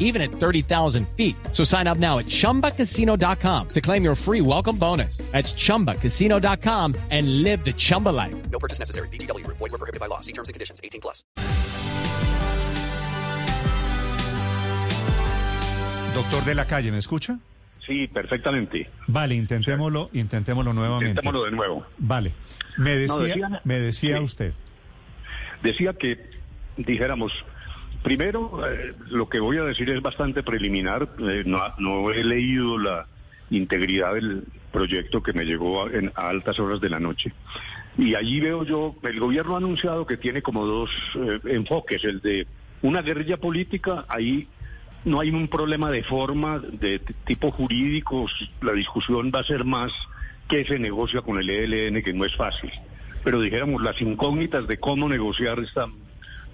even at 30,000 feet. So sign up now at chumbacasino.com to claim your free welcome bonus. That's chumbacasino.com and live the Chumba life. No purchase necessary. BGW. Void were prohibited by law. See terms and conditions. 18 plus. Doctor de la calle, ¿me escucha? Sí, perfectamente. Vale, intentémoslo, intentémoslo nuevamente. Intentémoslo de nuevo. Vale. Me decía, No, decía- me decía sí. usted. Decía que dijéramos, primero, eh, lo que voy a decir es bastante preliminar. eh, no, no he leído la integridad del proyecto que me llegó a, en- altas horas de la noche. Y allí veo yo, el gobierno ha anunciado que tiene como dos eh, enfoques, el de una guerrilla política, ahí no hay un problema de forma, de tipo jurídico, la discusión va a ser más que se negocia con el ELN, que no es fácil. Pero dijéramos, las incógnitas de cómo negociar están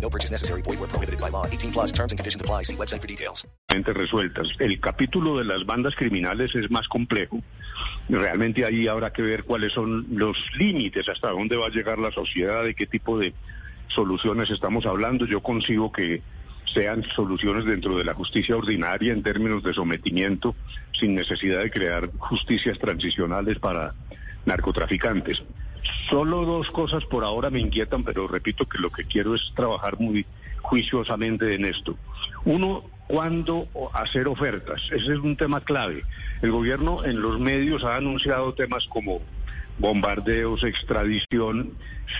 No purchase necessary. Void were prohibited by law. 18 plus terms and conditions apply. See website for details. El capítulo de las bandas criminales es más complejo. Realmente ahí habrá que ver cuáles son los límites, hasta dónde va a llegar la sociedad, de qué tipo de soluciones estamos hablando. Yo consigo que sean soluciones dentro de la justicia ordinaria en términos de sometimiento, sin necesidad de crear justicias transicionales para narcotraficantes. Solo dos cosas por ahora me inquietan, pero repito que lo que quiero es trabajar muy juiciosamente en esto. Uno, ¿cuándo hacer ofertas? Ese es un tema clave. El gobierno en los medios ha anunciado temas como bombardeos, extradición,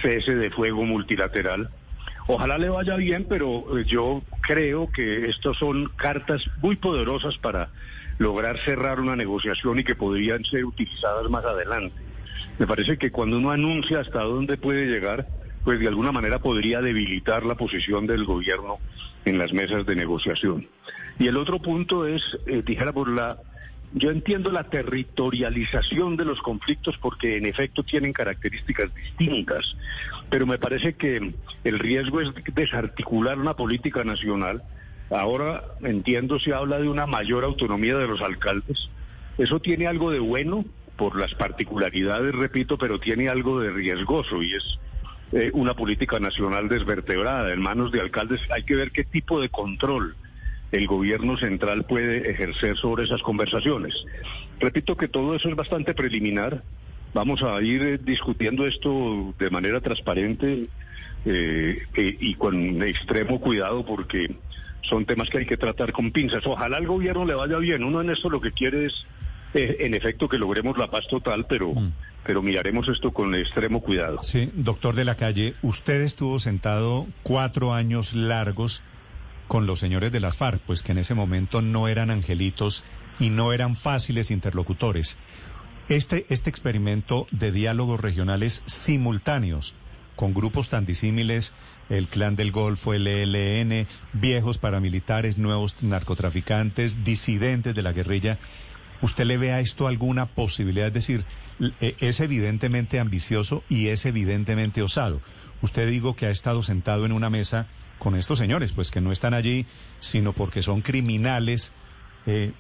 cese de fuego multilateral. Ojalá le vaya bien, pero eh, yo creo que estos son cartas muy poderosas para lograr cerrar una negociación y que podrían ser utilizadas más adelante. Me parece que cuando uno anuncia hasta dónde puede llegar, pues de alguna manera podría debilitar la posición del gobierno en las mesas de negociación. Y el otro punto es, eh, dijera por la, yo entiendo la territorialización de los conflictos porque en efecto tienen características distintas, pero me parece que el riesgo es desarticular una política nacional. Ahora entiendo se habla de una mayor autonomía de los alcaldes. Eso tiene algo de bueno por las particularidades, repito, pero tiene algo de riesgoso y es eh, una política nacional desvertebrada en manos de alcaldes. Hay que ver qué tipo de control el gobierno central puede ejercer sobre esas conversaciones. Repito que todo eso es bastante preliminar. Vamos a ir eh, discutiendo esto de manera transparente eh, y con extremo cuidado porque son temas que hay que tratar con pinzas. Ojalá al gobierno le vaya bien. Uno en esto lo que quiere es, en efecto, que logremos la paz total, pero, pero miraremos esto con extremo cuidado. Sí, doctor de la calle, usted estuvo sentado cuatro años largos con los señores de las FARC, pues que en ese momento no eran angelitos y no eran fáciles interlocutores. Este, este experimento de diálogos regionales simultáneos con grupos tan disímiles, el Clan del Golfo, el ELN, viejos paramilitares, nuevos narcotraficantes, disidentes de la guerrilla, ¿usted le ve a esto alguna posibilidad? Es decir, eh, es evidentemente ambicioso y es evidentemente osado. Usted digo que ha estado sentado en una mesa con estos señores, pues que no están allí, sino porque son criminales. Eh,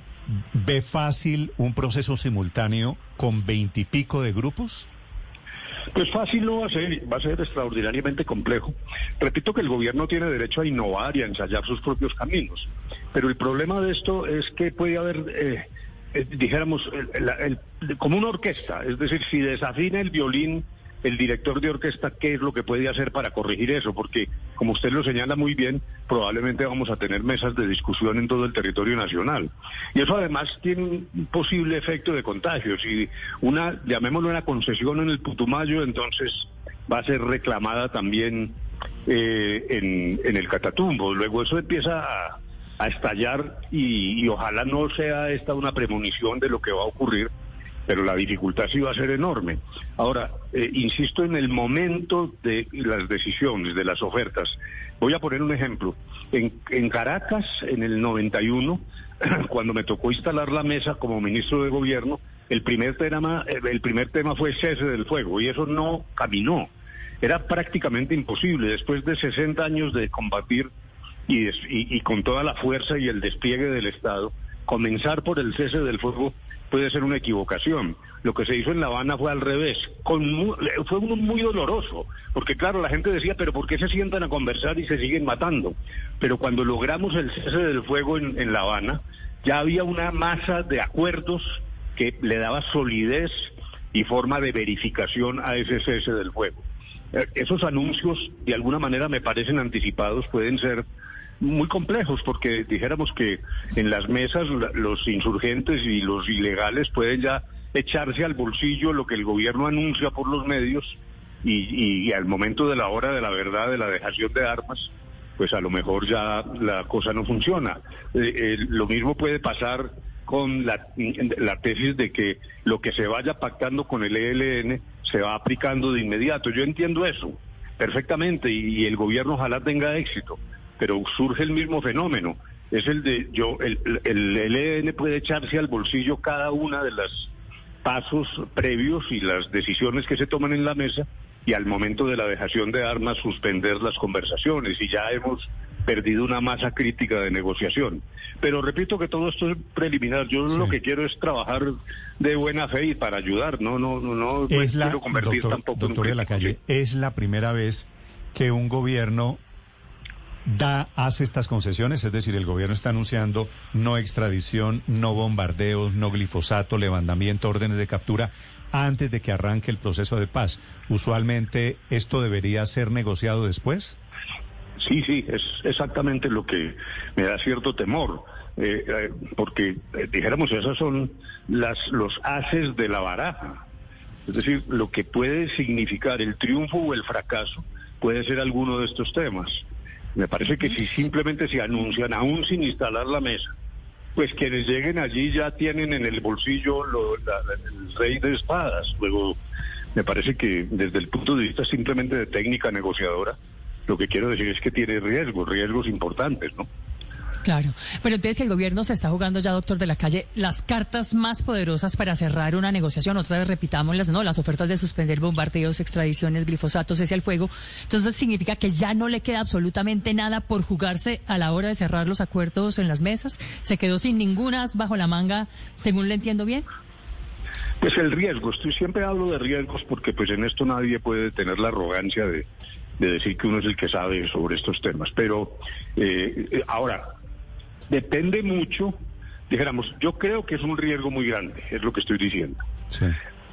¿Ve fácil un proceso simultáneo con veintipico de grupos? Pues fácil no va a ser, va a ser extraordinariamente complejo. Repito que el gobierno tiene derecho a innovar y a ensayar sus propios caminos, pero el problema de esto es que puede haber, eh, eh, dijéramos, el- el- el- como una orquesta, es decir, si desafina el violín el director de orquesta, ¿qué es lo que puede hacer para corregir eso? Porque, como usted lo señala muy bien, probablemente vamos a tener mesas de discusión en todo el territorio nacional. Y eso además tiene un posible efecto de contagio. Si una, llamémoslo una concesión en el Putumayo, entonces va a ser reclamada también eh, en, en el Catatumbo. Luego eso empieza a, a estallar y, y ojalá no sea esta una premonición de lo que va a ocurrir, pero la dificultad sí va a ser enorme. Ahora, eh, insisto en el momento de las decisiones, de las ofertas. Voy a poner un ejemplo. En, en Caracas, en el 91, cuando me tocó instalar la mesa como ministro de gobierno, el primer tema, eh, el primer tema fue cese del fuego y eso no caminó. Era prácticamente imposible después de 60 años de combatir y, des- y- y con toda la fuerza y el despliegue del Estado, comenzar por el cese del fuego puede ser una equivocación. Lo que se hizo en La Habana fue al revés. Con fue muy doloroso, porque claro, la gente decía, pero ¿por qué se sientan a conversar y se siguen matando? Pero cuando logramos el cese del fuego en, en La Habana, ya había una masa de acuerdos que le daba solidez y forma de verificación a ese cese del fuego. Eh, Esos anuncios, de alguna manera, me parecen anticipados, pueden ser muy complejos, porque dijéramos que en las mesas los insurgentes y los ilegales pueden ya echarse al bolsillo lo que el gobierno anuncia por los medios y, y- al momento de la hora de la verdad, de la dejación de armas, pues a lo mejor ya la cosa no funciona. Eh, eh, lo mismo puede pasar con la, la tesis de que lo que se vaya pactando con el ELN se va aplicando de inmediato. Yo entiendo eso perfectamente y el gobierno ojalá tenga éxito, pero surge el mismo fenómeno. Es el de yo, el, el, el ELN puede echarse al bolsillo cada una de los pasos previos y las decisiones que se toman en la mesa y al momento de la dejación de armas suspender las conversaciones y ya hemos perdido una masa crítica de negociación. Pero repito que todo esto es preliminar. Yo lo que quiero es trabajar de buena fe y para ayudar. No, no, no, no Es la, quiero convertir doctor, tampoco en un doctor de la calle, es la primera vez que un gobierno da, hace estas concesiones, es decir, el gobierno está anunciando no extradición, no bombardeos, no glifosato, levantamiento, órdenes de captura antes de que arranque el proceso de paz. Usualmente esto debería ser negociado después. Sí, sí, es exactamente lo que me da cierto temor, eh, eh, porque eh, dijéramos esas son las los haces de la baraja, es decir, lo que puede significar el triunfo o el fracaso puede ser alguno de estos temas. Me parece que si simplemente se anuncian, aún sin instalar la mesa, pues quienes lleguen allí ya tienen en el bolsillo lo- la- el rey de espadas. Luego, me parece que desde el punto de vista simplemente de técnica negociadora, lo que quiero decir es que tiene riesgos, riesgos importantes, ¿no? Claro, pero entonces el gobierno se está jugando ya, doctor de la calle, las cartas más poderosas para cerrar una negociación, otra vez repitámoslas, ¿no? Las ofertas de suspender bombardeos, extradiciones, glifosatos, cese al fuego. Entonces significa que ya no le queda absolutamente nada por jugarse a la hora de cerrar los acuerdos en las mesas. Se quedó sin ninguna bajo la manga, según le entiendo bien. Pues el riesgo, estoy siempre hablo de riesgos porque pues en esto nadie puede tener la arrogancia de, de decir que uno es el que sabe sobre estos temas. Pero eh, eh, ahora, depende mucho, dijéramos, yo creo que es un riesgo muy grande, es lo que estoy diciendo. Sí.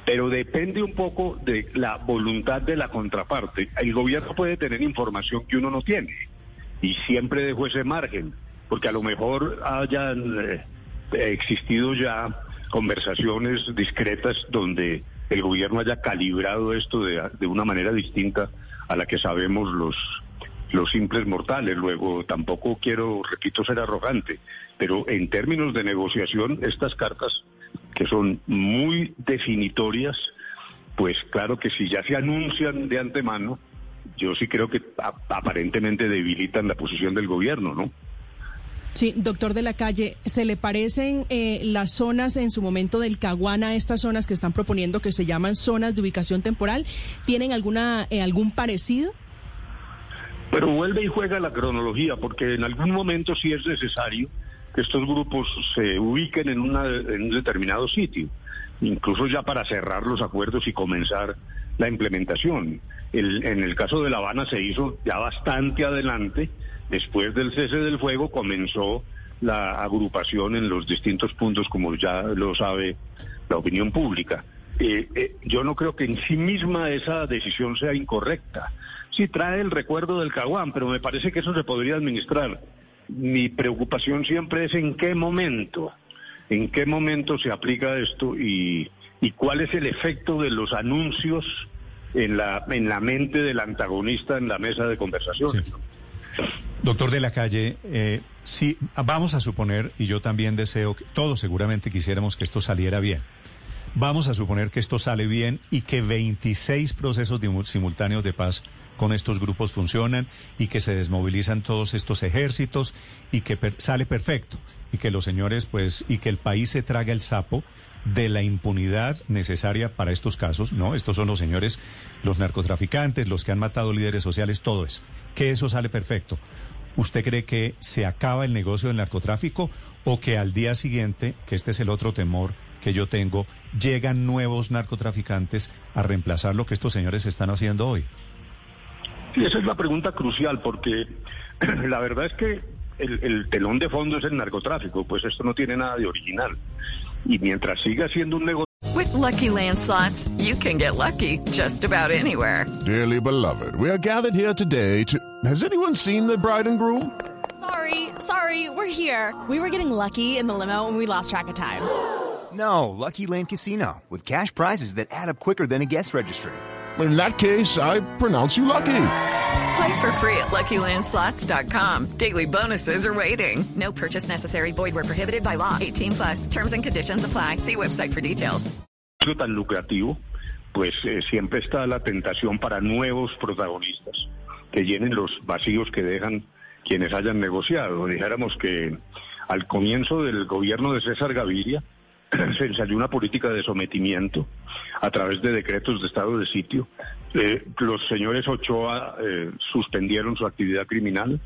Pero depende un poco de la voluntad de la contraparte. El gobierno puede tener información que uno no tiene y siempre dejo ese margen, porque a lo mejor hayan eh, existido ya conversaciones discretas donde el gobierno haya calibrado esto de, de una manera distinta a la que sabemos los los simples mortales. Luego, tampoco quiero, repito, ser arrogante, pero en términos de negociación, estas cartas, que son muy definitorias, pues claro que si ya se anuncian de antemano, yo sí creo que aparentemente debilitan la posición del gobierno, ¿no? Sí, doctor de la calle, ¿se le parecen eh, las zonas en su momento del Caguana, estas zonas que están proponiendo que se llaman zonas de ubicación temporal? ¿Tienen alguna eh, algún parecido? Pero vuelve y juega la cronología, porque en algún momento sí es necesario que estos grupos se ubiquen en, una, en un determinado sitio, incluso ya para cerrar los acuerdos y comenzar la implementación. El- en el caso de La Habana se hizo ya bastante adelante, después del cese del fuego comenzó la agrupación en los distintos puntos, como ya lo sabe la opinión pública. Eh, eh, yo no creo que en sí misma esa decisión sea incorrecta. Sí trae el recuerdo del Caguán, pero me parece que eso se podría administrar. Mi preocupación siempre es en qué momento, en qué momento se aplica esto y, y cuál es el efecto de los anuncios en la, en la mente del antagonista en la mesa de conversaciones. Sí. Doctor de la calle, eh, Si vamos a suponer, y yo también deseo, que todos seguramente quisiéramos que esto saliera bien. Vamos a suponer que esto sale bien y que 26 procesos simultáneos de paz con estos grupos funcionan y que se desmovilizan todos estos ejércitos y que sale perfecto y que los señores pues y que el país se traga el sapo de la impunidad necesaria para estos casos, ¿no? Estos son los señores, los narcotraficantes, los que han matado líderes sociales, todo eso. Que eso sale perfecto. ¿Usted cree que se acaba el negocio del narcotráfico o que al día siguiente, que este es el otro temor que yo tengo, llegan nuevos narcotraficantes a reemplazar lo que estos señores están haciendo hoy? Sí, esa es la pregunta crucial, porque la verdad es que el, el telón de fondo es el narcotráfico, pues esto no tiene nada de original. Y mientras siga siendo un negocio... With Lucky Land slots, you can get lucky just about anywhere. Dearly beloved, we are gathered here today to. Has anyone seen the bride and groom? Sorry, sorry, we're here. We were getting lucky in the limo and we lost track of time. No, Lucky Land Casino, with cash prizes that add up quicker than a guest registry. In that case, I pronounce you lucky. Play for free at LuckyLandSlots.com. Daily bonuses are waiting. No purchase necessary. Void were prohibited by law. 18 plus. Terms and conditions apply. See website for details. tan lucrativo, pues eh, siempre está la tentación para nuevos protagonistas que llenen los vacíos que dejan quienes hayan negociado. Dijéramos que al comienzo del gobierno de César Gaviria se ensayó una política de sometimiento a través de decretos de estado de sitio. Eh, los señores Ochoa eh, suspendieron su actividad criminal.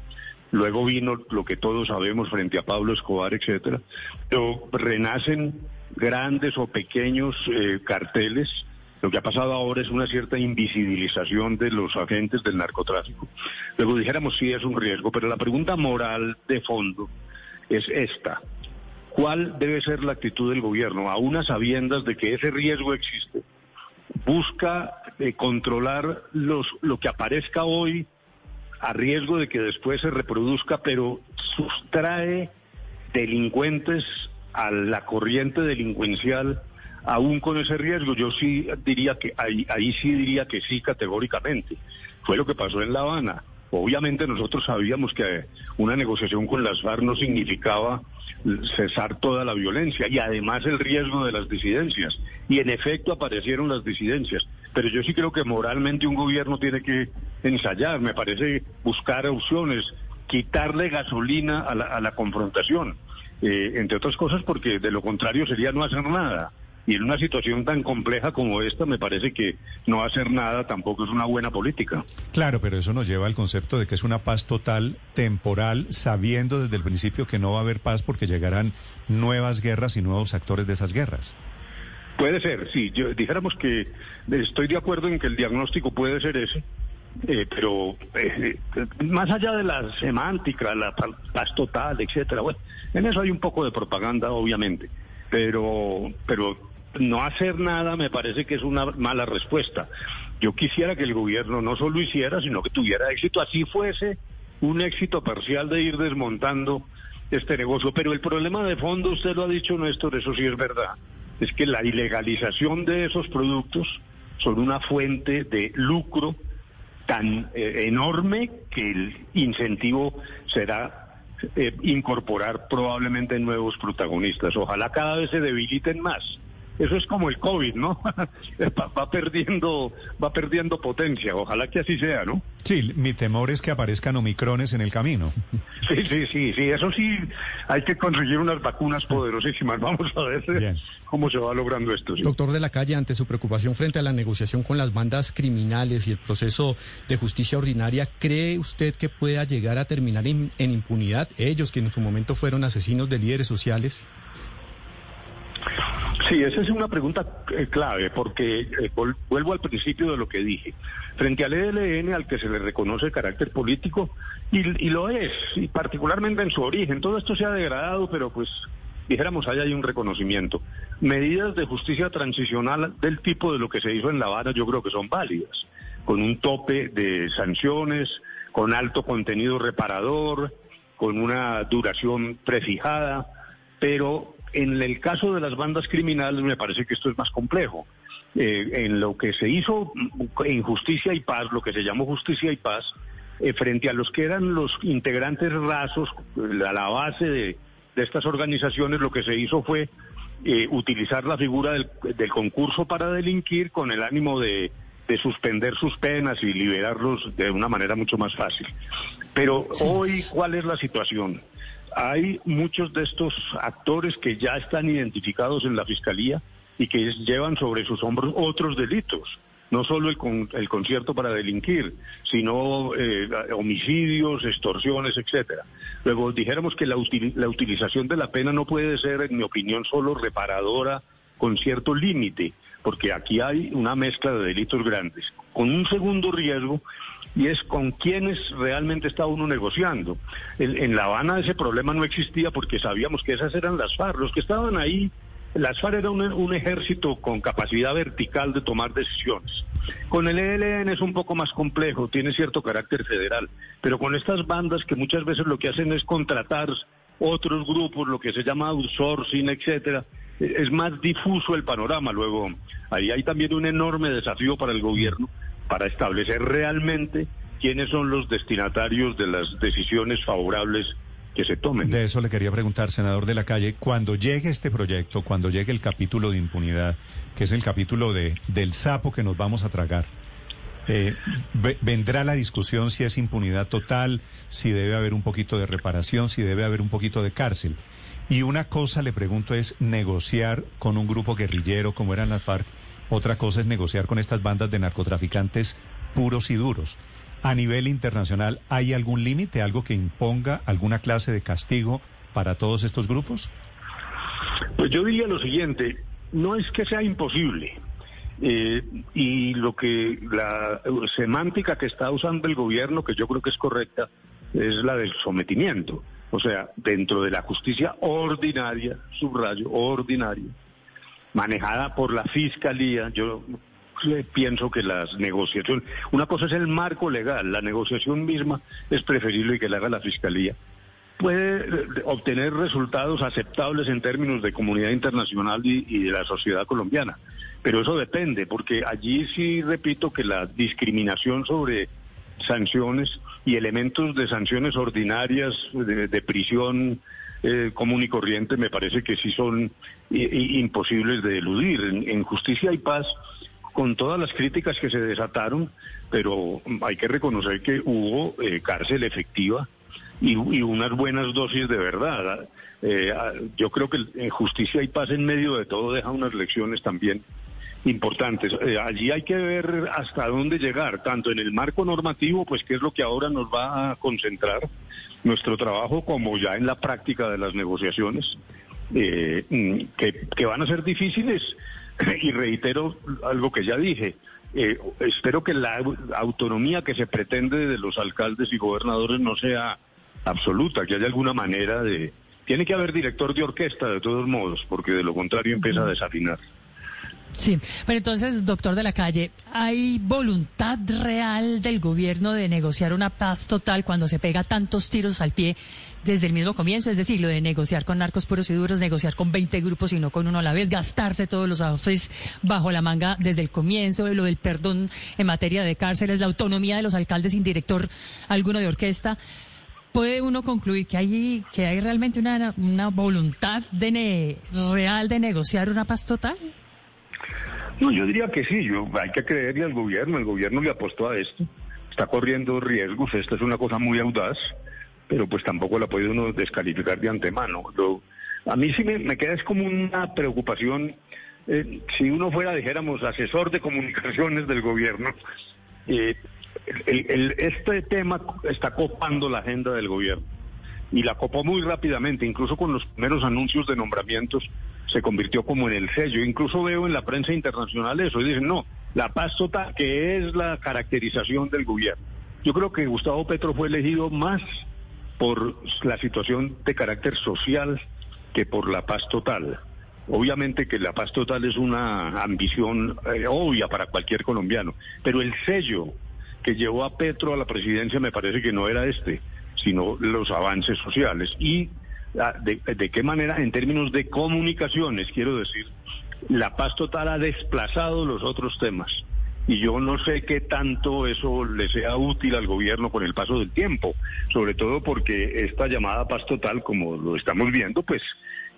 Luego vino lo que todos sabemos frente a Pablo Escobar, etcétera. Pero renacen grandes o pequeños eh, carteles. Lo que ha pasado ahora es una cierta invisibilización de los agentes del narcotráfico. Luego dijéramos sí es un riesgo, pero la pregunta moral de fondo es esta. ¿Cuál debe ser la actitud del gobierno, a unas sabiendas de que ese riesgo existe? Busca eh, controlar los, lo que aparezca hoy a riesgo de que después se reproduzca, pero sustrae delincuentes a la corriente delincuencial aún con ese riesgo. Yo sí diría que ahí, ahí sí diría que sí categóricamente. Fue lo que pasó en La Habana. Obviamente nosotros sabíamos que una negociación con las FARC no significaba cesar toda la violencia y además el riesgo de las disidencias. Y en efecto aparecieron las disidencias. Pero yo sí creo que moralmente un gobierno tiene que ensayar, me parece, buscar opciones, quitarle gasolina a la, confrontación. Eh, entre otras cosas porque de lo contrario sería no hacer nada. Y en una situación tan compleja como esta, me parece que no hacer nada tampoco es una buena política. Claro, pero eso nos lleva al concepto de que es una paz total, temporal, sabiendo desde el principio que no va a haber paz porque llegarán nuevas guerras y nuevos actores de esas guerras. Puede ser, sí. Yo, dijéramos que estoy de acuerdo en que el diagnóstico puede ser ese, eh, pero eh, más allá de la semántica, la paz total, etcétera, bueno, en eso hay un poco de propaganda, obviamente, pero, pero no hacer nada me parece que es una mala respuesta. Yo quisiera que el gobierno no solo hiciera, sino que tuviera éxito, así fuese un éxito parcial de ir desmontando este negocio. Pero el problema de fondo, usted lo ha dicho, Néstor, eso sí es verdad, es que la ilegalización de esos productos son una fuente de lucro tan eh, enorme que el incentivo será eh, incorporar probablemente nuevos protagonistas. Ojalá cada vez se debiliten más. Eso es como el COVID, ¿no? va, va, perdiendo, va perdiendo potencia. Ojalá que así sea, ¿no? Sí, mi temor es que aparezcan omicrones en el camino. Sí, sí, sí, sí. Eso sí, hay que conseguir unas vacunas poderosísimas. Vamos a ver Bien. cómo se va logrando esto. ¿sí? Doctor de la Calle, ante su preocupación frente a la negociación con las bandas criminales y el proceso de justicia ordinaria, ¿cree usted que pueda llegar a terminar en, en impunidad ellos que en su momento fueron asesinos de líderes sociales? Sí, esa es una pregunta eh, clave, porque eh, vuelvo al principio de lo que dije. Frente al ELN, al que se le reconoce el carácter político, y, y, lo es, y particularmente en su origen, todo esto se ha degradado, pero pues dijéramos, ahí hay un reconocimiento. Medidas de justicia transicional del tipo de lo que se hizo en La Habana, yo creo que son válidas, con un tope de sanciones, con alto contenido reparador, con una duración prefijada, pero en el caso de las bandas criminales me parece que esto es más complejo. Eh, en lo que se hizo en justicia y paz, lo que se llamó justicia y paz, eh, frente a los que eran los integrantes rasos, a la base de, de estas organizaciones, lo que se hizo fue eh, utilizar la figura del, del concurso para delinquir con el ánimo de de suspender sus penas y liberarlos de una manera mucho más fácil. Pero hoy, ¿cuál es la situación? Hay muchos de estos actores que ya están identificados en la Fiscalía y que llevan sobre sus hombros otros delitos. No solo el, con, el concierto para delinquir, sino eh, homicidios, extorsiones, etcétera. Luego dijéramos que la, util, la utilización de la pena no puede ser, en mi opinión, solo reparadora con cierto límite, porque aquí hay una mezcla de delitos grandes, con un segundo riesgo y es con quienes realmente está uno negociando. En, La Habana ese problema no existía porque sabíamos que esas eran las FARC. Los que estaban ahí, las FARC era un, un, ejército con capacidad vertical de tomar decisiones. Con el ELN es un poco más complejo, tiene cierto carácter federal, pero con estas bandas que muchas veces lo que hacen es contratar otros grupos, lo que se llama outsourcing, etcétera, es más difuso el panorama. Luego, ahí hay también un enorme desafío para el gobierno para establecer realmente quiénes son los destinatarios de las decisiones favorables que se tomen. De eso le quería preguntar, senador de la calle, cuando llegue este proyecto, cuando llegue el capítulo de impunidad, que es el capítulo de, del sapo que nos vamos a tragar, eh, vendrá la discusión si es impunidad total, si debe haber un poquito de reparación, si debe haber un poquito de cárcel. Y una cosa le pregunto es negociar con un grupo guerrillero como eran las FARC, otra cosa es negociar con estas bandas de narcotraficantes puros y duros. A nivel internacional, ¿hay algún límite, algo que imponga alguna clase de castigo para todos estos grupos? Pues yo diría lo siguiente, no es que sea imposible. Eh, y lo que la semántica que está usando el gobierno, que yo creo que es correcta, es la del sometimiento. O sea, dentro de la justicia ordinaria, subrayo, ordinaria, manejada por la fiscalía, yo pienso que las negociaciones, una cosa es el marco legal, la negociación misma es preferible que la haga la fiscalía. Puede eh, obtener resultados aceptables en términos de comunidad internacional y, y de la sociedad colombiana, pero eso depende, porque allí sí repito que la discriminación sobre sanciones y elementos de sanciones ordinarias de prisión eh, común y corriente me parece que sí son imposibles de eludir. En, Justicia y Paz, con todas las críticas que se desataron, pero hay que reconocer que hubo eh, cárcel efectiva y, y, unas buenas dosis de verdad. Eh, yo creo que en Justicia y Paz en medio de todo deja unas lecciones también importantes. Eh, allí hay que ver hasta dónde llegar, tanto en el marco normativo, pues que es lo que ahora nos va a concentrar nuestro trabajo, como ya en la práctica de las negociaciones, eh, que, que, van a ser difíciles. Y reitero algo que ya dije. Eh, espero que la autonomía que se pretende de los alcaldes y gobernadores no sea absoluta, que haya alguna manera de... Tiene que haber director de orquesta de todos modos, porque de lo contrario empieza a desafinar. Sí, pero entonces, doctor de la calle, ¿hay voluntad real del gobierno de negociar una paz total cuando se pega tantos tiros al pie desde el mismo comienzo? Es decir, lo de negociar con narcos puros y duros, negociar con 20 grupos y no con uno a la vez, gastarse todos los autos bajo la manga desde el comienzo, lo del perdón en materia de cárceles, la autonomía de los alcaldes sin director alguno de orquesta. ¿Puede uno concluir que hay, que hay realmente una, una voluntad de ne, real de negociar una paz total? No, yo diría que sí, yo, hay que creerle al gobierno, el gobierno le apostó a esto, está corriendo riesgos, esta es una cosa muy audaz, pero pues tampoco la puede uno descalificar de antemano. A mí sí me, queda es como una preocupación, eh, si uno fuera, dijéramos, asesor de comunicaciones del gobierno, eh, el, este tema está copando la agenda del gobierno y la copó muy rápidamente, incluso con los primeros anuncios de nombramientos se convirtió como en el sello. Incluso veo en la prensa internacional eso y dicen, no, la paz total, que es la caracterización del gobierno. Yo creo que Gustavo Petro fue elegido más por la situación de carácter social que por la paz total. Obviamente que la paz total es una ambición eh, obvia para cualquier colombiano, pero el sello que llevó a Petro a la presidencia me parece que no era este sino los avances sociales. Y de, de, qué manera, en términos de comunicaciones, quiero decir, la paz total ha desplazado los otros temas. y yo no sé qué tanto eso le sea útil al gobierno con el paso del tiempo, sobre todo porque esta llamada paz total, como lo estamos viendo, pues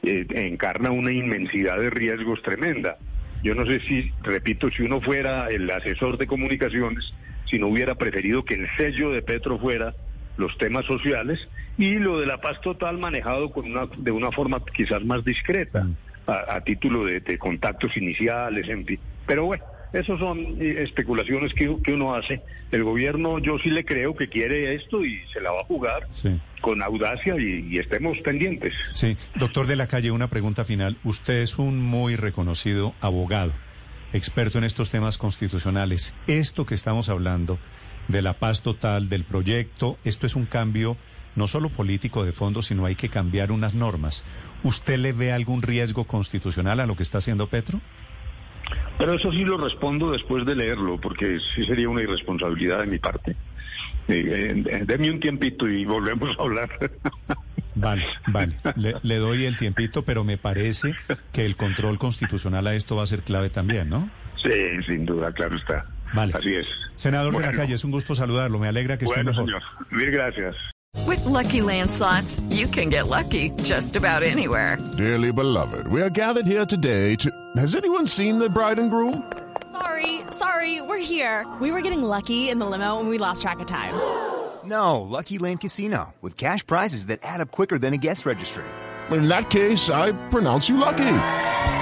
eh, encarna una inmensidad de riesgos tremenda. Yo no sé si, repito, si uno fuera el asesor de comunicaciones, si no hubiera preferido que el sello de Petro fuera los temas sociales y lo de la paz total manejado con una, de una forma quizás más discreta, a, a título de, de contactos iniciales, en fin. Pero bueno, esas son eh, especulaciones que, que, uno hace. El gobierno, yo sí le creo que quiere esto y se la va a jugar sí. con audacia y, y, estemos pendientes. Sí, doctor de la calle, una pregunta final. Usted es un muy reconocido abogado, experto en estos temas constitucionales. Esto que estamos hablando de la paz total, del proyecto, esto es un cambio no solo político de fondo, sino hay que cambiar unas normas. ¿Usted le ve algún riesgo constitucional a lo que está haciendo Petro? Pero eso sí lo respondo después de leerlo, porque sí sería una irresponsabilidad de mi parte. Eh, eh, deme un tiempito y volvemos a hablar. Vale, vale. Le, le, doy el tiempito, pero me parece que el control constitucional a esto va a ser clave también, ¿no? Sí, sin duda, claro está. Vale. Así es. Senador bueno. de la calle, es un gusto saludarlo. Me alegra que bueno, esté mejor. señor. Mil gracias. With lucky landslots, you can get lucky just about anywhere. Dearly beloved, we are gathered here today to. Has anyone seen the bride and groom? Sorry, sorry, we're here. We were getting lucky in the limo and we lost track of time. No, Lucky Land Casino, with cash prizes that add up quicker than a guest registry. In that case, I pronounce you lucky.